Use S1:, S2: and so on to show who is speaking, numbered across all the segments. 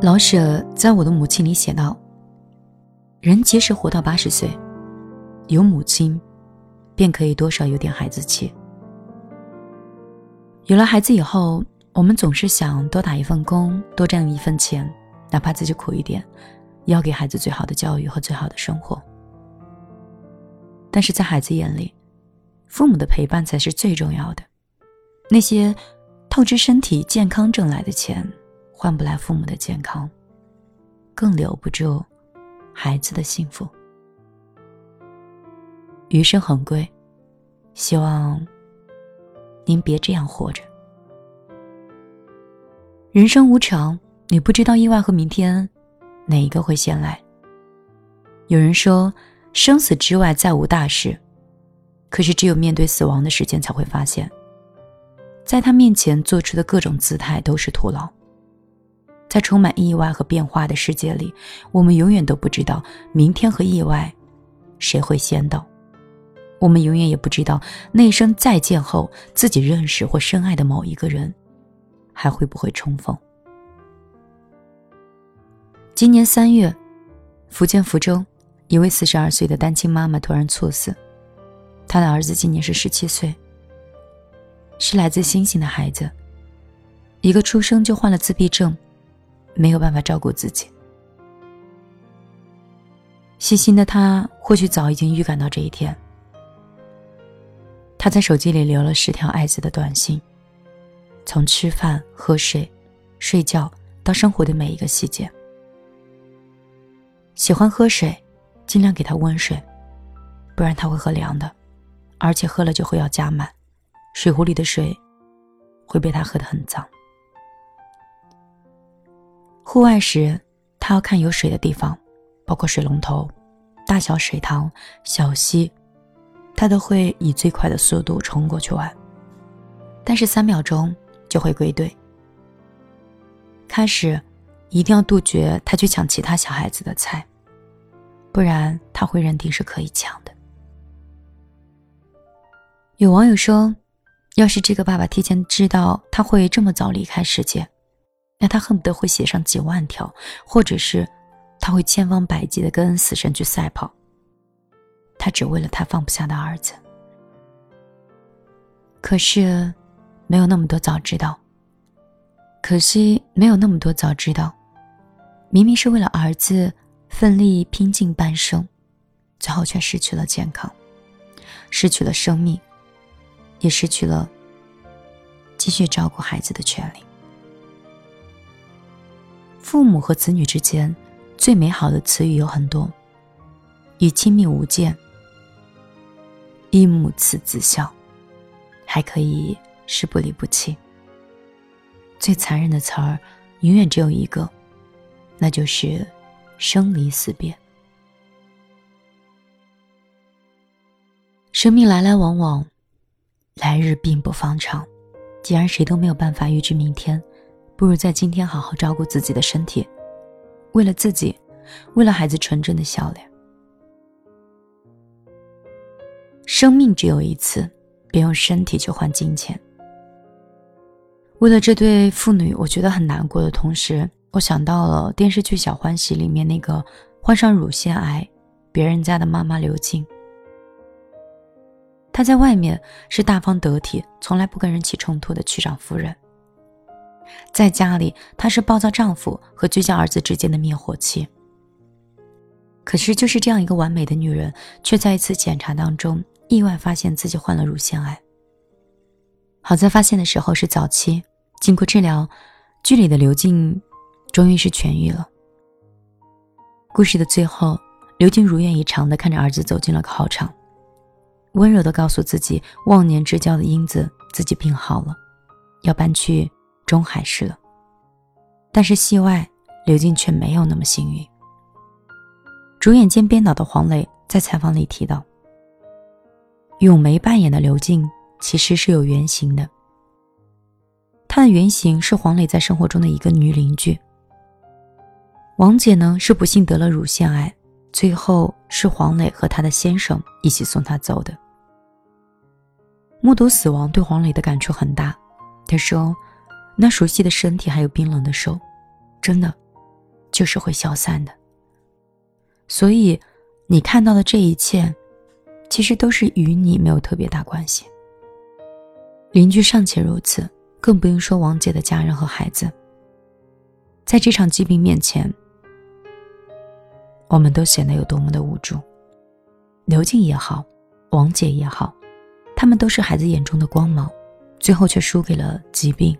S1: 老舍在我的母亲里写道：“人即使活到八十岁，有母亲，便可以多少有点孩子气。有了孩子以后，我们总是想多打一份工，多挣一份钱，哪怕自己苦一点，也要给孩子最好的教育和最好的生活。但是在孩子眼里，父母的陪伴才是最重要的。那些透支身体健康挣来的钱。”换不来父母的健康，更留不住孩子的幸福。余生很贵，希望您别这样活着。人生无常，你不知道意外和明天哪一个会先来。有人说，生死之外再无大事，可是只有面对死亡的时间，才会发现，在他面前做出的各种姿态都是徒劳。在充满意外和变化的世界里，我们永远都不知道明天和意外谁会先到。我们永远也不知道那一声再见后，自己认识或深爱的某一个人还会不会重逢。今年三月，福建福州一位四十二岁的单亲妈妈突然猝死，她的儿子今年是十七岁，是来自星星的孩子，一个出生就患了自闭症。没有办法照顾自己，细心的他或许早已经预感到这一天。他在手机里留了十条爱子的短信，从吃饭、喝水、睡觉到生活的每一个细节。喜欢喝水，尽量给他温水，不然他会喝凉的，而且喝了就会要加满，水壶里的水会被他喝得很脏。户外时，他要看有水的地方，包括水龙头、大小水塘、小溪，他都会以最快的速度冲过去玩。但是三秒钟就会归队。开始，一定要杜绝他去抢其他小孩子的菜，不然他会认定是可以抢的。有网友说，要是这个爸爸提前知道他会这么早离开世界。那他恨不得会写上几万条，或者是他会千方百计的跟死神去赛跑。他只为了他放不下的儿子。可是，没有那么多早知道。可惜没有那么多早知道。明明是为了儿子奋力拼尽半生，最后却失去了健康，失去了生命，也失去了继续照顾孩子的权利。父母和子女之间，最美好的词语有很多，以亲密无间，以母慈子孝，还可以是不离不弃。最残忍的词儿，永远只有一个，那就是生离死别。生命来来往往，来日并不方长。既然谁都没有办法预知明天。不如在今天好好照顾自己的身体，为了自己，为了孩子纯真的笑脸。生命只有一次，别用身体去换金钱。为了这对父女，我觉得很难过的同时，我想到了电视剧《小欢喜》里面那个患上乳腺癌、别人家的妈妈刘静。她在外面是大方得体，从来不跟人起冲突的区长夫人。在家里，她是暴躁丈夫和倔强儿子之间的灭火器。可是，就是这样一个完美的女人，却在一次检查当中意外发现自己患了乳腺癌。好在发现的时候是早期，经过治疗，剧里的刘静终于是痊愈了。故事的最后，刘静如愿以偿的看着儿子走进了考场，温柔的告诉自己，忘年之交的英子自己病好了，要搬去。中海市了，但是戏外，刘静却没有那么幸运。主演兼编导的黄磊在采访里提到，咏梅扮演的刘静其实是有原型的，她的原型是黄磊在生活中的一个女邻居。王姐呢是不幸得了乳腺癌，最后是黄磊和他的先生一起送她走的。目睹死亡对黄磊的感触很大，他说。那熟悉的身体，还有冰冷的手，真的，就是会消散的。所以，你看到的这一切，其实都是与你没有特别大关系。邻居尚且如此，更不用说王姐的家人和孩子。在这场疾病面前，我们都显得有多么的无助。刘静也好，王姐也好，他们都是孩子眼中的光芒，最后却输给了疾病。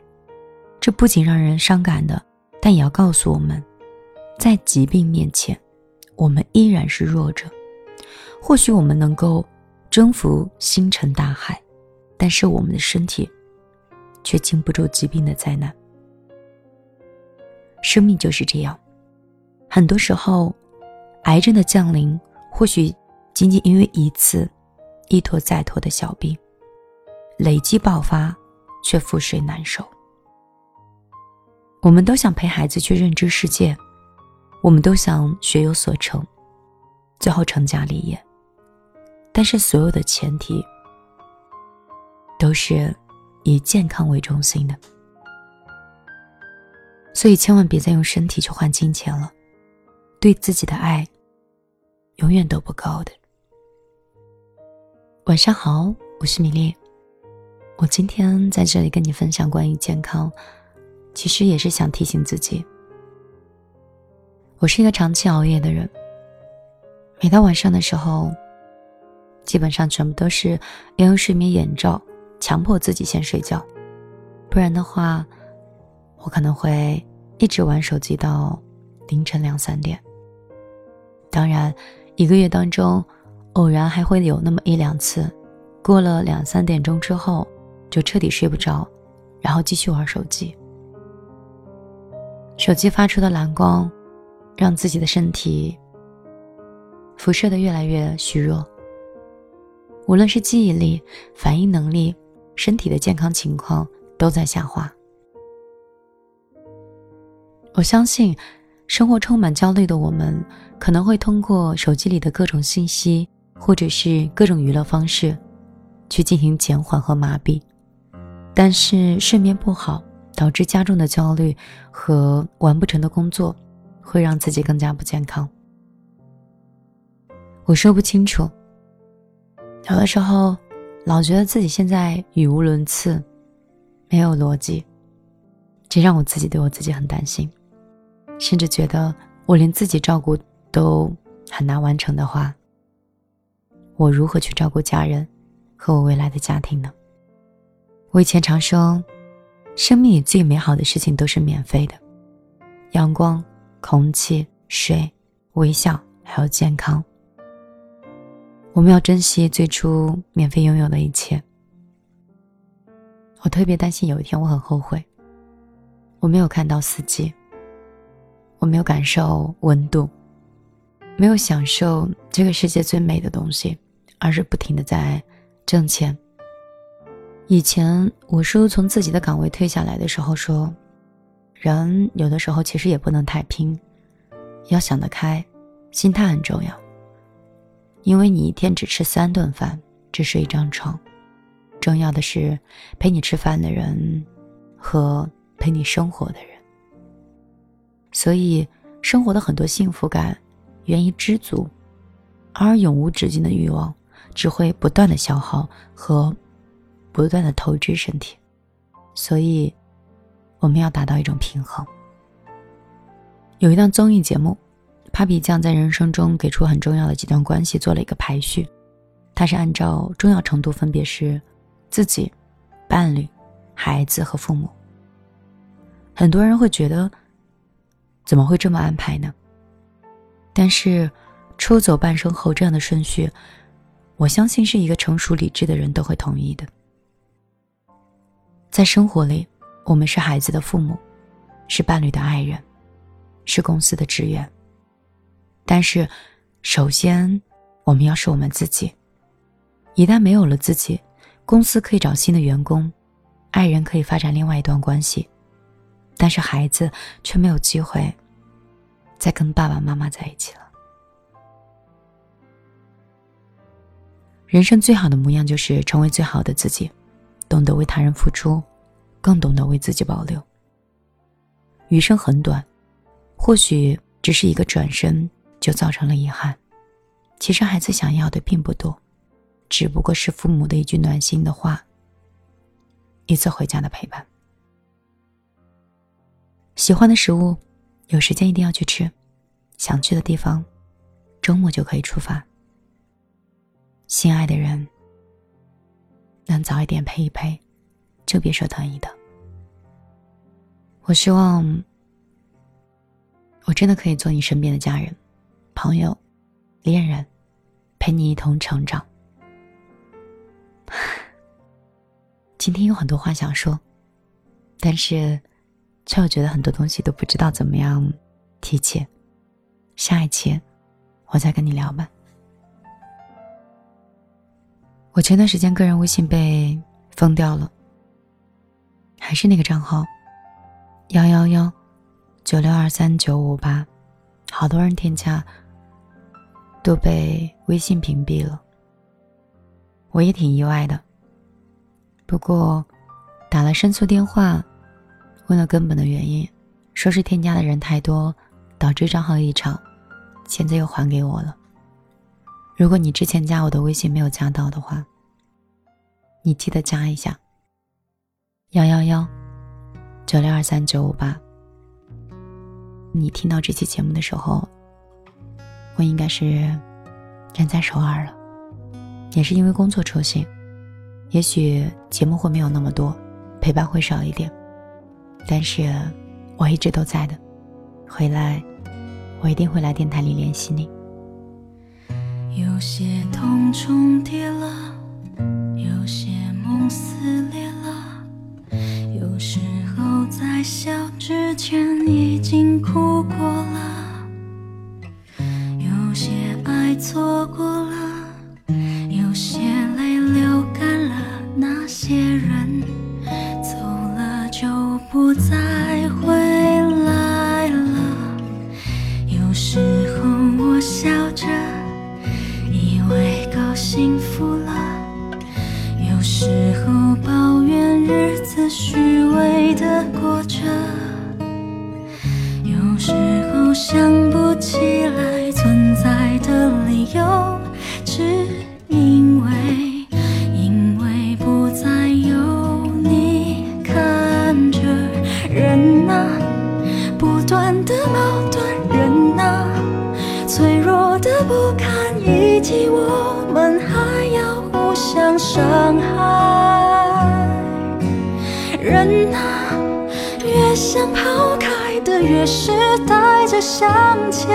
S1: 这不仅让人伤感的，但也要告诉我们，在疾病面前，我们依然是弱者。或许我们能够征服星辰大海，但是我们的身体却经不住疾病的灾难。生命就是这样，很多时候，癌症的降临或许仅仅因为一次一拖再拖的小病，累积爆发，却覆水难收。我们都想陪孩子去认知世界，我们都想学有所成，最后成家立业。但是所有的前提都是以健康为中心的，所以千万别再用身体去换金钱了。对自己的爱，永远都不够的。晚上好，我是米粒，我今天在这里跟你分享关于健康。其实也是想提醒自己，我是一个长期熬夜的人。每到晚上的时候，基本上全部都是要用睡眠眼罩强迫自己先睡觉，不然的话，我可能会一直玩手机到凌晨两三点。当然，一个月当中，偶然还会有那么一两次，过了两三点钟之后，就彻底睡不着，然后继续玩手机。手机发出的蓝光，让自己的身体辐射的越来越虚弱。无论是记忆力、反应能力、身体的健康情况都在下滑。我相信，生活充满焦虑的我们，可能会通过手机里的各种信息，或者是各种娱乐方式，去进行减缓和麻痹。但是睡眠不好。导致加重的焦虑和完不成的工作，会让自己更加不健康。我说不清楚，有的时候老觉得自己现在语无伦次，没有逻辑，这让我自己对我自己很担心，甚至觉得我连自己照顾都很难完成的话，我如何去照顾家人和我未来的家庭呢？我以前常说。生命里最美好的事情都是免费的，阳光、空气、水、微笑，还有健康。我们要珍惜最初免费拥有的一切。我特别担心有一天我很后悔，我没有看到四季，我没有感受温度，没有享受这个世界最美的东西，而是不停的在挣钱。以前我叔从自己的岗位退下来的时候说：“人有的时候其实也不能太拼，要想得开，心态很重要。因为你一天只吃三顿饭，只睡一张床，重要的是陪你吃饭的人和陪你生活的人。所以生活的很多幸福感源于知足，而永无止境的欲望只会不断的消耗和。”不断的透支身体，所以我们要达到一种平衡。有一档综艺节目，Papi 酱在人生中给出很重要的几段关系做了一个排序，它是按照重要程度分别是自己、伴侣、孩子和父母。很多人会觉得怎么会这么安排呢？但是出走半生后这样的顺序，我相信是一个成熟理智的人都会同意的。在生活里，我们是孩子的父母，是伴侣的爱人，是公司的职员。但是，首先我们要是我们自己。一旦没有了自己，公司可以找新的员工，爱人可以发展另外一段关系，但是孩子却没有机会再跟爸爸妈妈在一起了。人生最好的模样就是成为最好的自己。懂得为他人付出，更懂得为自己保留。余生很短，或许
S2: 只是一个转身就造成了遗憾。其实孩子想要的并不多，只不过是父母的一句暖心的话，一次回家的陪伴。喜欢的食物，有时间一定要去吃；想去的地方，周末就可以出发。心爱的人，能早一点陪一陪，就别说特意的。我希望，我真的可以做你身边的家人、朋友、恋人，陪你一同成长。今天有很多话想说，但是，却又觉得很多东西都不知道怎么样提起。下一期，我再跟你聊吧。我前段时间个人微信被封掉了，还是那个账号。幺幺幺九六二三九五八，好多人添加，都被微信屏蔽了。我也挺意外的。不过，打了申诉电话，问了根本的原因，说是添加的人太多，导致账号异常，现在又还给我了。如果你之前加我的微信没有加到的话，你记得加一下。幺幺幺。九六二三九五八。你听到这期节目的时候，我应该是人在首尔了，也是因为工作出行，也许节目会没有那么多，陪伴会少一点，但是我一直都在的，回来，我一定会来电台里联系你。
S1: 有些痛重叠了，有些梦撕裂了，有时候。在笑之前已经哭过了，一击，我们还要互相伤害。人啊。越想抛开的，越是带着向前，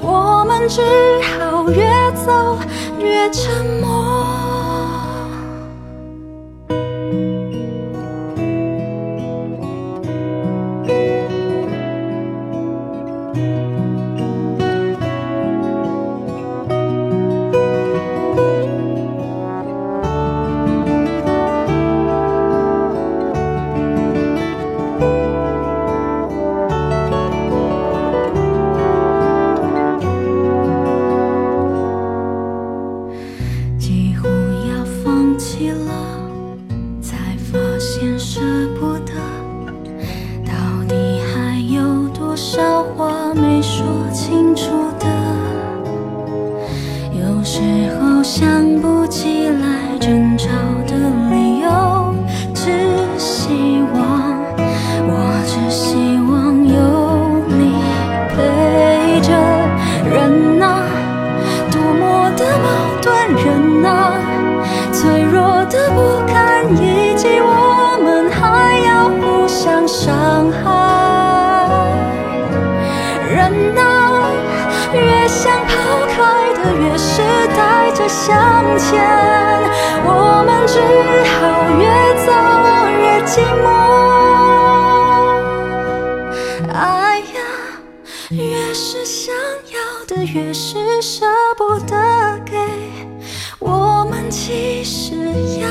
S1: 我们只好越走越沉默。舍不得，到底还有多少话没说清楚的？有时候想不起来争吵的理由，只希望，我只希望有你陪着。人啊，多么的矛盾，人啊，脆弱的不堪。向前，我们只好越走越寂寞。爱呀，越是想要的，越是舍不得给。我们其实要